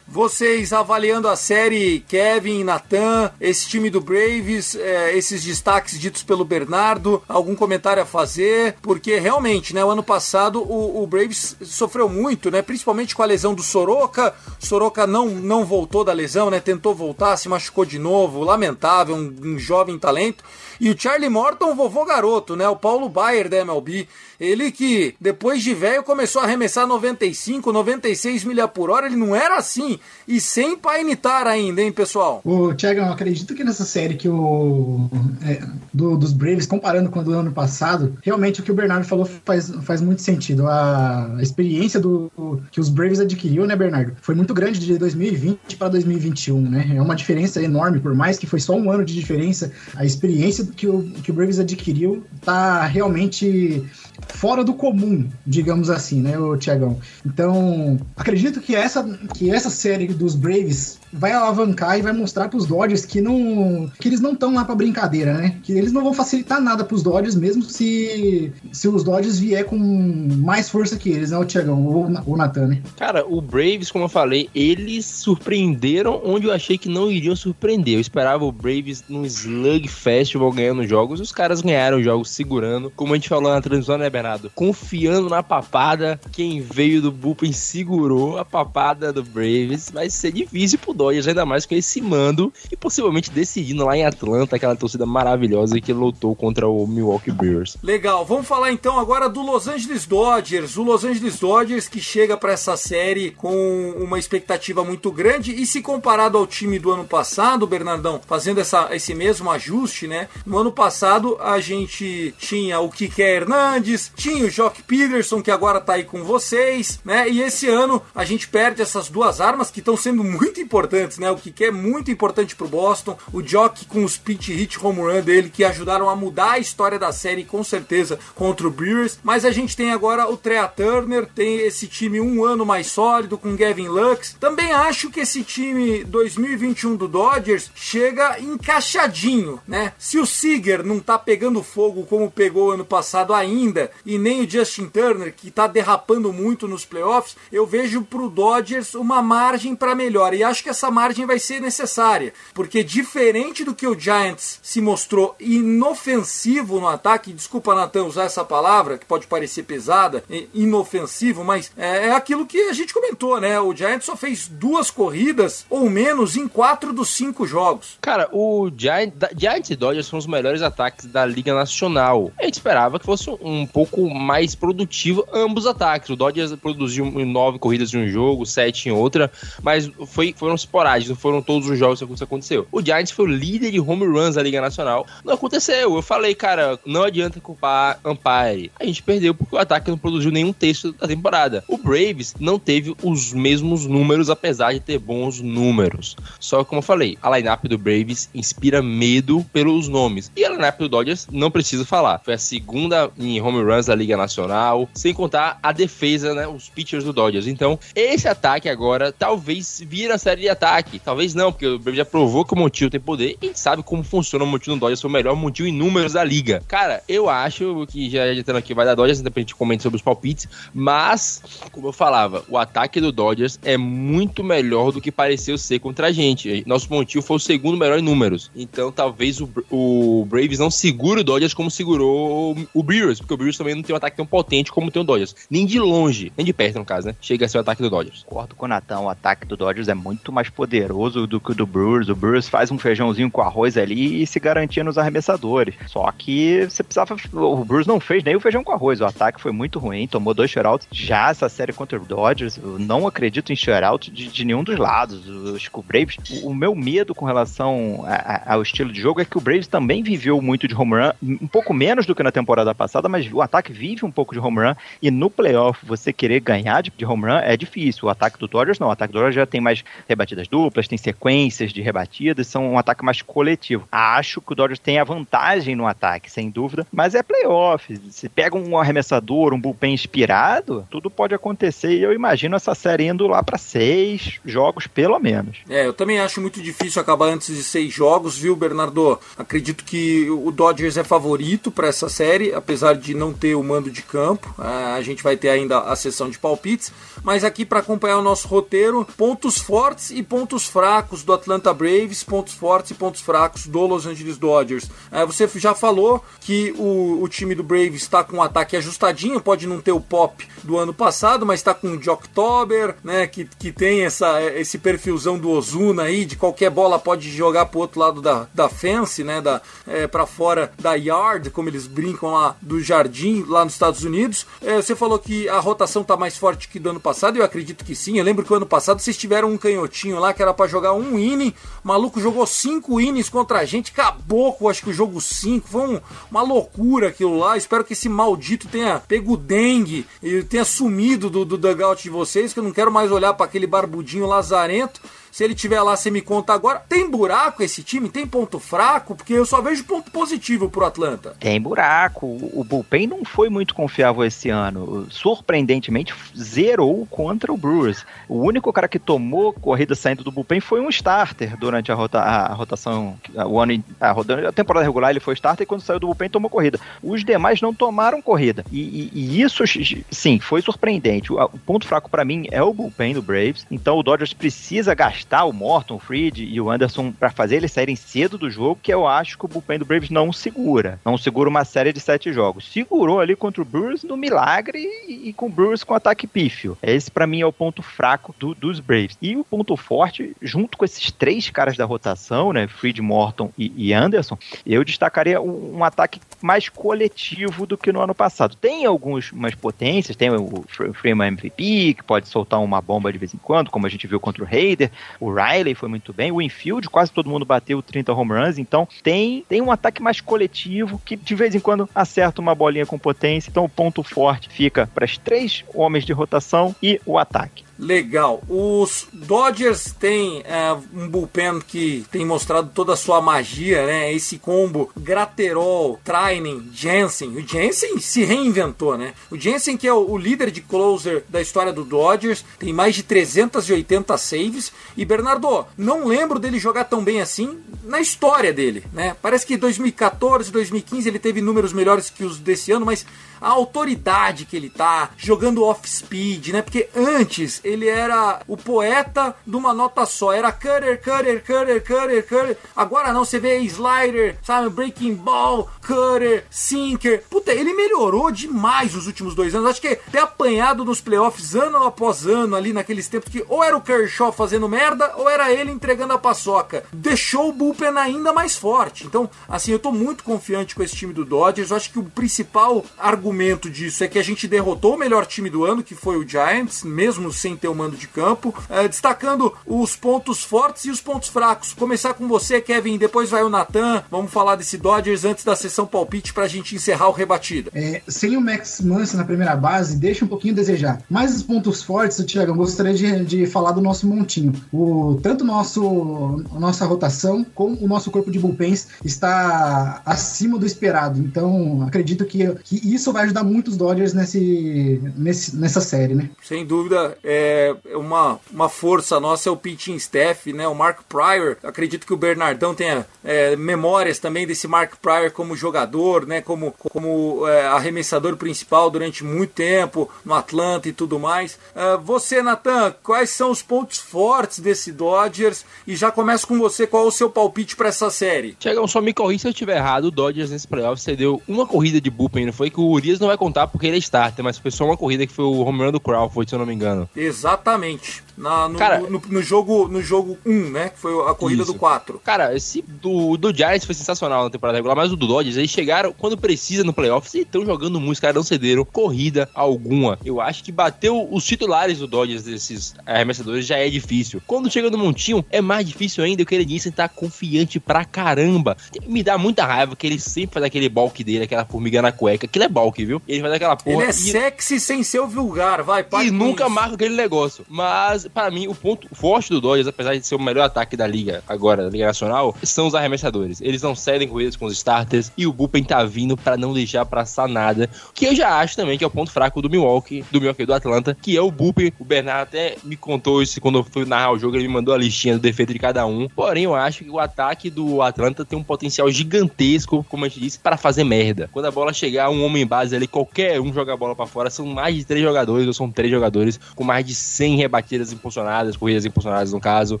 Vocês avaliando a série, Kevin, Natan, esse time do Braves, é, esses destaques ditos pelo Bernardo, algum comentário a fazer? Porque realmente, né, o ano passado o, o Braves sofreu muito, né, principalmente com a lesão do Soroka. Soroka não, não voltou da lesão, né, tentou voltar, se machucou de novo, lamentável, um, um jovem talento. E o Charlie Morton, vovô garoto, né, o Paulo Bayer da MLB. Ele que, depois de velho, começou a arremessar 95, 96 milha por hora. Ele não era assim. E sem painitar ainda, hein, pessoal? O Thiago, eu acredito que nessa série que o. É, do, dos Braves, comparando com a do ano passado, realmente o que o Bernardo falou faz, faz muito sentido. A experiência do, que os Braves adquiriu, né, Bernardo? Foi muito grande de 2020 para 2021, né? É uma diferença enorme, por mais que foi só um ano de diferença, a experiência que o, que o Braves adquiriu tá realmente fora do comum, digamos assim, né, o Tiagão. Então, acredito que essa, que essa série dos Braves vai alavancar e vai mostrar para os Dodgers que não que eles não estão lá para brincadeira, né? Que eles não vão facilitar nada para os Dodgers mesmo se se os Dodgers vier com mais força que eles, né, o Tiagão ou o Nathan, né? Cara, o Braves, como eu falei, eles surpreenderam onde eu achei que não iriam surpreender. Eu esperava o Braves num slug festival ganhando jogos, os caras ganharam jogos segurando, como a gente falou na transmissão, né, Bernardo? Confiando na papada, quem veio do bullpen segurou a papada do Braves. Vai ser difícil pro Dodgers, ainda mais com esse mando e possivelmente decidindo lá em Atlanta, aquela torcida maravilhosa que lutou contra o Milwaukee Brewers. Legal, vamos falar então agora do Los Angeles Dodgers. O Los Angeles Dodgers que chega para essa série com uma expectativa muito grande e se comparado ao time do ano passado, Bernardão, fazendo essa, esse mesmo ajuste, né? No ano passado a gente tinha o Kike Hernandes, tinha o Jock Peterson que agora tá aí com vocês, né? E esse ano a gente perde essas duas armas que estão sendo muito importantes, né? O Kike é muito importante pro Boston, o Jock com os pitch hit home run dele que ajudaram a mudar a história da série com certeza contra o Brewers, mas a gente tem agora o Trea Turner, tem esse time um ano mais sólido com Gavin Lux. Também acho que esse time 2021 do Dodgers chega encaixadinho, né? Se o Seager não tá pegando fogo como pegou ano passado ainda, e nem o Justin Turner, que tá derrapando muito nos playoffs, eu vejo pro Dodgers uma margem para melhor. E acho que essa margem vai ser necessária, porque diferente do que o Giants se mostrou inofensivo no ataque, desculpa, Natan, usar essa palavra, que pode parecer pesada, inofensivo, mas é, é aquilo que a gente comentou, né? O Giants só fez duas corridas ou menos em quatro dos cinco jogos. Cara, o Giant, Giants e Dodgers são os melhores ataques da Liga Nacional. A gente esperava que fosse um pouco mais produtivo ambos ataques. O Dodgers produziu nove corridas em um jogo, sete em outra, mas foi, foram esporádicos, não foram todos os jogos que isso aconteceu. O Giants foi o líder de home runs da Liga Nacional. Não aconteceu. Eu falei, cara, não adianta culpar Umpire. A gente perdeu porque o ataque não produziu nenhum texto da temporada. O Braves não teve os mesmos números, apesar de ter bons números. Só que, como eu falei, a lineup do Braves inspira medo pelos nomes. E a lineup do Dodgers não precisa falar. Foi a segunda em home runs da Liga Nacional, sem contar a defesa, né, os pitchers do Dodgers. Então, esse ataque agora talvez vira a série de ataque. Talvez não, porque o Braves já provou que o Montil tem poder e sabe como funciona o Montil no Dodgers, foi o melhor Montil em números da liga. Cara, eu acho que já editando aqui vai dar Dodgers, ainda pra gente comentar sobre os palpites, mas, como eu falava, o ataque do Dodgers é muito melhor do que pareceu ser contra a gente. Nosso Montil foi o segundo melhor em números. Então, talvez o, o Braves não segure o Dodgers como segurou o Brewers, porque o Brewers também não tem um ataque tão potente como tem o Dodgers. Nem de longe, nem de perto, no caso, né? Chega a ser o ataque do Dodgers. Concordo com o Nathan, o ataque do Dodgers é muito mais mais poderoso do que o do Brewers. O Brewers faz um feijãozinho com arroz ali e se garantia nos arremessadores. Só que você precisava. O Brewers não fez nem o feijão com arroz. O ataque foi muito ruim, tomou dois shutouts. Já essa série contra o Dodgers, eu não acredito em shutout de, de nenhum dos lados. Que o Braves. O, o meu medo com relação a, a, ao estilo de jogo é que o Braves também viveu muito de home run, um pouco menos do que na temporada passada, mas o ataque vive um pouco de home run. E no playoff, você querer ganhar de, de home run é difícil. O ataque do Dodgers não. O ataque do Dodgers já tem mais rebatidas duplas, tem sequências de rebatidas, são um ataque mais coletivo. Acho que o Dodgers tem a vantagem no ataque, sem dúvida, mas é playoff. Se pega um arremessador, um bullpen inspirado, tudo pode acontecer. E eu imagino essa série indo lá para seis jogos, pelo menos. É, eu também acho muito difícil acabar antes de seis jogos, viu, Bernardo? Acredito que o Dodgers é favorito para essa série, apesar de não ter o mando de campo. A gente vai ter ainda a sessão de palpites, mas aqui para acompanhar o nosso roteiro, pontos fortes e pontos fracos do Atlanta Braves, pontos fortes e pontos fracos do Los Angeles Dodgers. É, você já falou que o, o time do Braves está com um ataque ajustadinho, pode não ter o pop do ano passado, mas está com o de October, né, que, que tem essa, esse perfilzão do Ozuna aí, de qualquer bola pode jogar pro outro lado da, da fence, né, da, é, para fora da yard, como eles brincam lá do jardim, lá nos Estados Unidos. É, você falou que a rotação tá mais forte que do ano passado, eu acredito que sim. Eu lembro que o ano passado vocês tiveram um canhotinho lá que era para jogar um inning, o maluco jogou cinco innings contra a gente, acabou com acho que o jogo 5, foi um, uma loucura aquilo lá. Espero que esse maldito tenha pego dengue e tenha sumido do, do dugout de vocês, que eu não quero mais olhar para aquele barbudinho lazarento. Se ele tiver lá, você me conta agora. Tem buraco esse time? Tem ponto fraco? Porque eu só vejo ponto positivo pro Atlanta. Tem buraco. O bullpen não foi muito confiável esse ano. Surpreendentemente, zerou contra o Brewers. O único cara que tomou corrida saindo do bullpen foi um starter durante a, rota, a rotação, o ano, a, a temporada regular ele foi starter e quando saiu do bullpen tomou corrida. Os demais não tomaram corrida. E, e, e isso, sim, foi surpreendente. O, o ponto fraco para mim é o bullpen do Braves. Então o Dodgers precisa gastar o Morton, o Freed e o Anderson para fazer eles saírem cedo do jogo, que eu acho que o bullpen do Braves não segura. Não segura uma série de sete jogos. Segurou ali contra o Brewers no milagre e, e com o Brewers com ataque pífio. Esse para mim é o ponto fraco do, dos Braves. E o ponto forte, junto com esses três caras da rotação, né, Freed, Morton e, e Anderson, eu destacaria um, um, ataque mais coletivo do que no ano passado. Tem algumas potências, tem o Freeman MVP, que pode soltar uma bomba de vez em quando, como a gente viu contra o Raider, o Riley foi muito bem, o infield quase todo mundo bateu 30 home runs, então tem, tem um ataque mais coletivo que de vez em quando acerta uma bolinha com potência, então o ponto forte fica para os três homens de rotação e o ataque. Legal. Os Dodgers têm é, um bullpen que tem mostrado toda a sua magia, né? Esse combo Graterol, Trining, Jensen. O Jensen se reinventou, né? O Jensen, que é o, o, líder de closer da história do Dodgers, tem mais de 380 saves. E Bernardo, não lembro dele jogar tão bem assim na história dele, né? Parece que 2014, 2015 ele teve números melhores que os desse ano, mas a autoridade que ele tá, jogando off-speed, né? Porque antes ele era o poeta de uma nota só, era cutter, cutter, cutter, cutter, cutter. Agora não, você vê slider, sabe? Breaking ball, cutter, sinker. Puta, ele melhorou demais nos últimos dois anos. Acho que ter apanhado nos playoffs ano após ano ali naqueles tempos que ou era o Kershaw fazendo merda ou era ele entregando a paçoca. Deixou o bullpen ainda mais forte. Então, assim, eu tô muito confiante com esse time do Dodgers. Eu acho que o principal argumento argumento disso é que a gente derrotou o melhor time do ano, que foi o Giants, mesmo sem ter o mando de campo, é, destacando os pontos fortes e os pontos fracos. Começar com você, Kevin, depois vai o Nathan. Vamos falar desse Dodgers antes da sessão palpite para a gente encerrar o rebatida. É, sem o Max Muncy na primeira base, deixa um pouquinho a desejar. Mas os pontos fortes, Thiago, eu gostaria de, de falar do nosso montinho. O, tanto nosso, nossa rotação como o nosso corpo de bullpens está acima do esperado. Então, acredito que, que isso vai vai ajudar muito os Dodgers nesse, nesse, nessa série, né? Sem dúvida, é uma, uma força nossa é o pitching staff, né? O Mark Pryor, acredito que o Bernardão tenha é, memórias também desse Mark Pryor como jogador, né? Como, como é, arremessador principal durante muito tempo no Atlanta e tudo mais. É, você, Nathan, quais são os pontos fortes desse Dodgers. E já começo com você, qual é o seu palpite para essa série? Tiagão, só me corri se eu estiver errado. O Dodgers nesse playoff cedeu uma corrida de bullpen, não foi? Que o Urias não vai contar porque ele é starter, mas foi só uma corrida que foi o home run do Crawford, se eu não me engano. Exatamente. Na, no, Cara- no, no jogo no jogo 1, né? Que foi a corrida Isso. do 4. Cara, esse do, do Giants foi sensacional na temporada regular, mas o do Dodgers, eles chegaram quando precisa no playoffs e estão jogando muito, os caras não cederam corrida alguma. Eu acho que bateu os titulares do Dodgers desses arremessadores já é difícil. Quando chega no montinho, é mais difícil ainda, porque ele disse tá confiante pra caramba. Me dá muita raiva que ele sempre faz aquele balk dele, aquela formiga na cueca. Aquilo é balk, viu? Ele faz aquela porra Ele é e- sexy sem ser o vulgar, vai, para e nunca isso. marca aquele negócio. Mas, para mim, o ponto forte do Dodgers, apesar de ser o melhor ataque da liga agora, da Liga Nacional, são os arremessadores. Eles não cedem corridas com os starters e o bullpen tá vindo pra não deixar passar nada. Que eu já acho também que é o ponto fraco do Milwaukee, do Milwaukee do Atlanta, que é o bullpen. O Bernardo até me contou isso quando eu fui narrar o jogo, ele me mandou a listinha do defeito de cada um. Porém, eu acho que o ataque do Atlanta tem um potencial gigantesco, como a gente disse, para fazer merda. Quando a bola chegar, um homem em base ali, qualquer um joga a bola pra fora, são mais de três jogadores, ou são três jogadores com mais de 100 rebatidas impulsionadas, corridas impulsionadas no caso.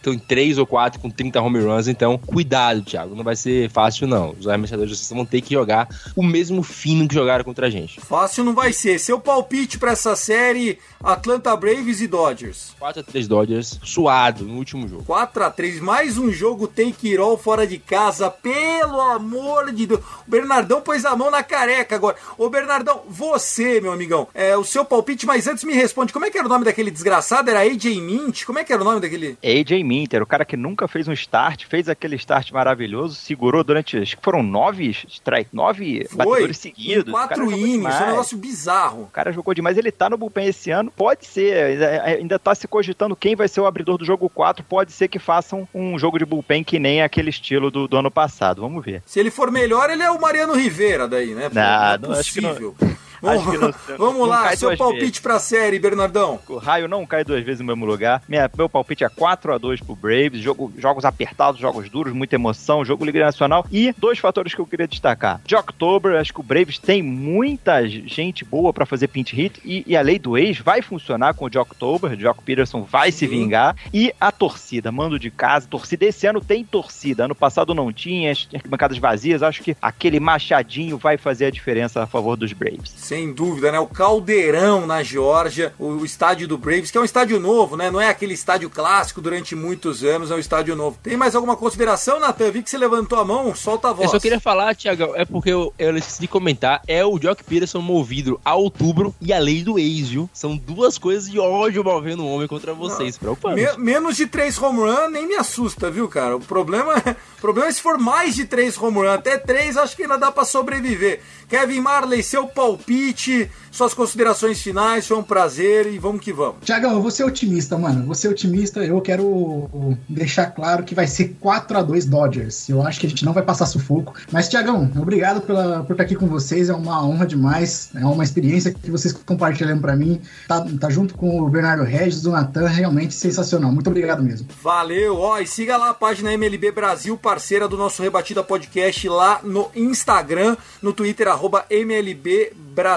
Então, em três ou quatro com 30 home runs. Então, cuidado, Thiago, não vai ser fácil não. Os arremessadores vocês vão ter que jogar o mesmo fino que jogaram contra a gente. Fácil não vai ser. Seu palpite pra essa série, Atlanta Braves e Dodgers. 4 a 3 Dodgers, suado no último jogo. 4 a 3 mais um jogo take it all fora de casa, pelo amor de Deus. O Bernardão pôs a mão na careca agora. Ô Bernardão, você, meu amigão, é o seu palpite, mas antes me responde, como é que era o nome daquele desgraçado? Era AJ Mint? Como é que era o nome daquele? AJ Minter, o cara que nunca fez um start, fez aquele start maravilhoso, segurou durante, acho que foram nove strike, nove batedores seguidos. Quatro innings, é um negócio bizarro. O cara jogou demais, ele tá no bullpen esse ano, pode ser, ainda- tá se cogitando quem vai ser o abridor do jogo 4, pode ser que façam um jogo de bullpen que nem aquele estilo do, do ano passado, vamos ver. Se ele for melhor, ele é o Mariano Rivera daí, né? Não, não é acho que não- que não- Vamos não lá, seu palpite vezes. pra série, Bernardão. O raio não cai duas vezes no mesmo lugar. Minha, meu palpite é 4 a 2 pro Braves. Jogo, jogos apertados, jogos duros, muita emoção, jogo Liga Nacional. E dois fatores que eu queria destacar. De October, acho que o Braves tem muita gente boa pra fazer pinch hit. E, e a lei do ex vai funcionar com o de October. Jock Peterson vai se Sim. vingar. E a torcida, mando de casa. Torcida esse ano tem torcida. Ano passado não tinha, as arquibancadas vazias. Acho que aquele machadinho vai fazer a diferença a favor dos Braves. Sem dúvida, né? O Caldeirão na Geórgia, o, estádio do Braves, que é um estádio novo, né? Não é aquele estádio clássico durante muitos anos, é um estádio novo. Tem mais alguma consideração, Natan? Vi que você levantou a mão, solta a voz. Eu só queria falar, Thiago, é porque eu, eu esqueci de comentar, é o Jock Peterson movido a outubro e a lei do ex, viu? São duas coisas de ódio movendo o homem contra vocês, preocupante. Me- menos de três home run nem me assusta, viu, cara? O problema, é- o problema é se for mais de três home run. Até três, acho que ainda dá pra sobreviver. Kevin Marley, seu palpite, suas considerações finais, foi um prazer e vamos que vamos. Tiagão, eu vou ser otimista, mano. Vou ser otimista. Eu quero deixar claro que vai ser 4 a 2 Dodgers. Eu acho que a gente não vai passar sufoco. Mas, Tiagão, obrigado pela, por estar aqui com vocês. É uma honra demais. É uma experiência que vocês compartilham pra mim. Tá, tá junto com o Bernardo Regis, do Natan. Realmente sensacional. Muito obrigado mesmo. Valeu, ó, e siga lá a página MLB Brasil, parceira do nosso Rebatida Podcast lá no Instagram, no Twitter, arroba MLB Brasil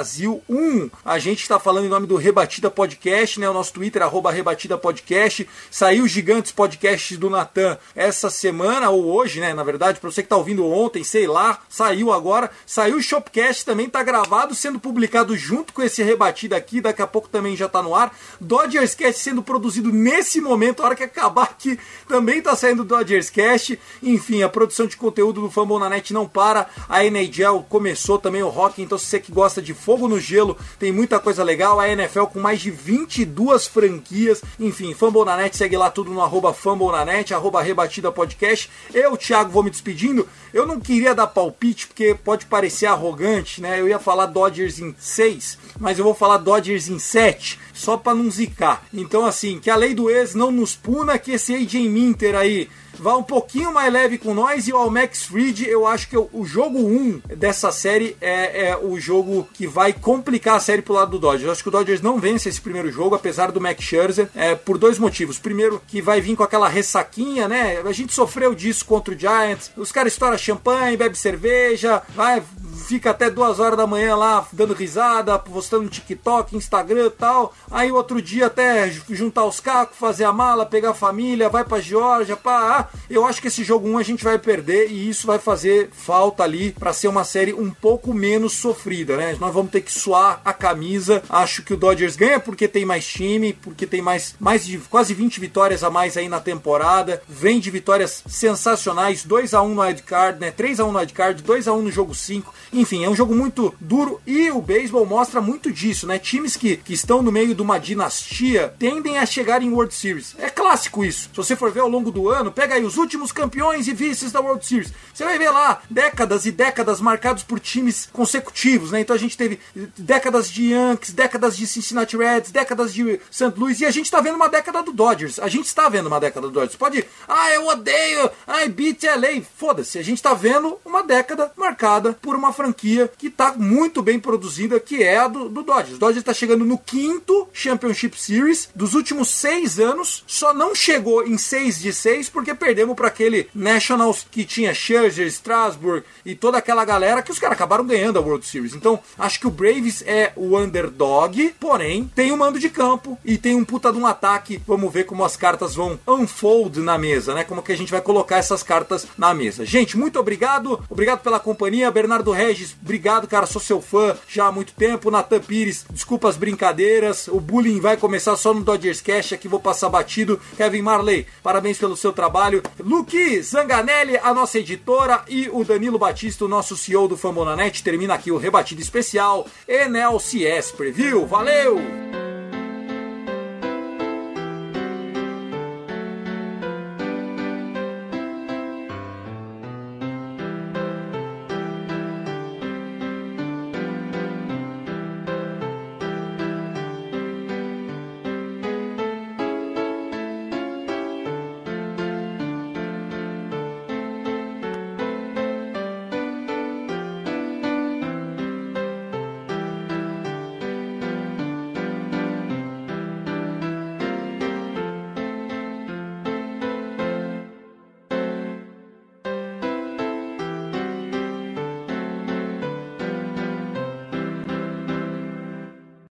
1. A gente está falando em nome do Rebatida Podcast, né? O nosso Twitter, arroba Rebatida Podcast. Saiu Gigantes Podcast do Natan essa semana, ou hoje, né? Na verdade, para você que tá ouvindo ontem, sei lá, saiu agora. Saiu o Shopcast, também tá gravado, sendo publicado junto com esse Rebatida aqui, daqui a pouco também já tá no ar. Dodgers Cast sendo produzido nesse momento, a hora que acabar aqui, também tá saindo Dodgers Cast. Enfim, a produção de conteúdo do Fambonanet não para. A NHL começou também o rock, então se você que gosta de fogo no gelo, tem muita coisa legal. A NFL com mais de 22 franquias. Enfim, Fambonanet, segue lá tudo no arroba Fambonanet, arroba Rebatida Podcast. Eu, Thiago, vou me despedindo. Eu não queria dar palpite, porque pode parecer arrogante, né? Eu ia falar Dodgers em 6, mas eu vou falar Dodgers em 7, só pra não zicar. Então, assim, que a lei do ex não nos puna, que esse AJ Minter aí vá um pouquinho mais leve com nós e o Almax Fried, eu acho que o, o jogo 1 dessa série é, é o jogo que vai complicar a série pro lado do Dodgers. Eu acho que o Dodgers não vence esse primeiro jogo, apesar do Max Scherzer, é, por dois motivos. Primeiro, que vai vir com aquela ressaquinha, né? A gente sofreu disso contra o Giants. Os caras estouram champanhe, bebe cerveja, vai fica até duas horas da manhã lá dando risada, postando no TikTok, Instagram e tal. Aí outro dia até juntar os cacos, fazer a mala, pegar a família, vai pra Geórgia, pá. Eu acho que esse jogo 1 a gente vai perder e isso vai fazer falta ali para ser uma série um pouco menos sofrida, né? Nós vamos ter que suar a camisa. Acho que o Dodgers ganha porque tem mais time, porque tem mais, mais de quase 20 vitórias a mais aí na temporada. Vem de vitórias sensacionais, 2 a 1 no wildcard, né? 3 a 1 no wildcard, 2 a 1 no jogo 5. Enfim, é um jogo muito duro e o beisebol mostra muito disso, né? Times que, que estão no meio de uma dinastia tendem a chegar em World Series. É clássico isso. Se você for ver ao longo do ano, pega aí os últimos campeões e vices da World Series. Você vai ver lá décadas e décadas marcados por times consecutivos, né? Então a gente teve décadas de Yankees, décadas de Cincinnati Reds, décadas de St. Louis e a gente tá vendo uma década do Dodgers. A gente está vendo uma década do Dodgers. Pode, ah, eu odeio, ai, beat LA. Foda-se, a gente tá vendo uma década marcada por uma franquia que tá muito bem produzida, que é a do, do Dodgers. O Dodgers tá chegando no quinto Championship Series dos últimos seis anos, só não chegou em seis de seis porque perdemos para aquele Nationals que tinha Scherzer, Strasburg e toda aquela galera que os caras acabaram ganhando a World Series. Então, acho que o Braves é o underdog, porém, tem um mando de campo e tem um puta de um ataque. Vamos ver como as cartas vão unfold na mesa, né? Como que a gente vai colocar essas cartas na mesa. Gente, muito obrigado. Obrigado pela companhia. Bernardo Regis, obrigado, cara. Sou seu fã já há muito tempo. Natan Pires, desculpa as brincadeiras. O bullying vai começar só no Dodgers Cash. Aqui vou passar batido. Kevin Marley, parabéns pelo seu trabalho. Luque Zanganelli, a nossa editora, e o Danilo Batista, o nosso CEO do Fambonanet. Termina aqui o rebatido especial Enel CS Preview. Valeu!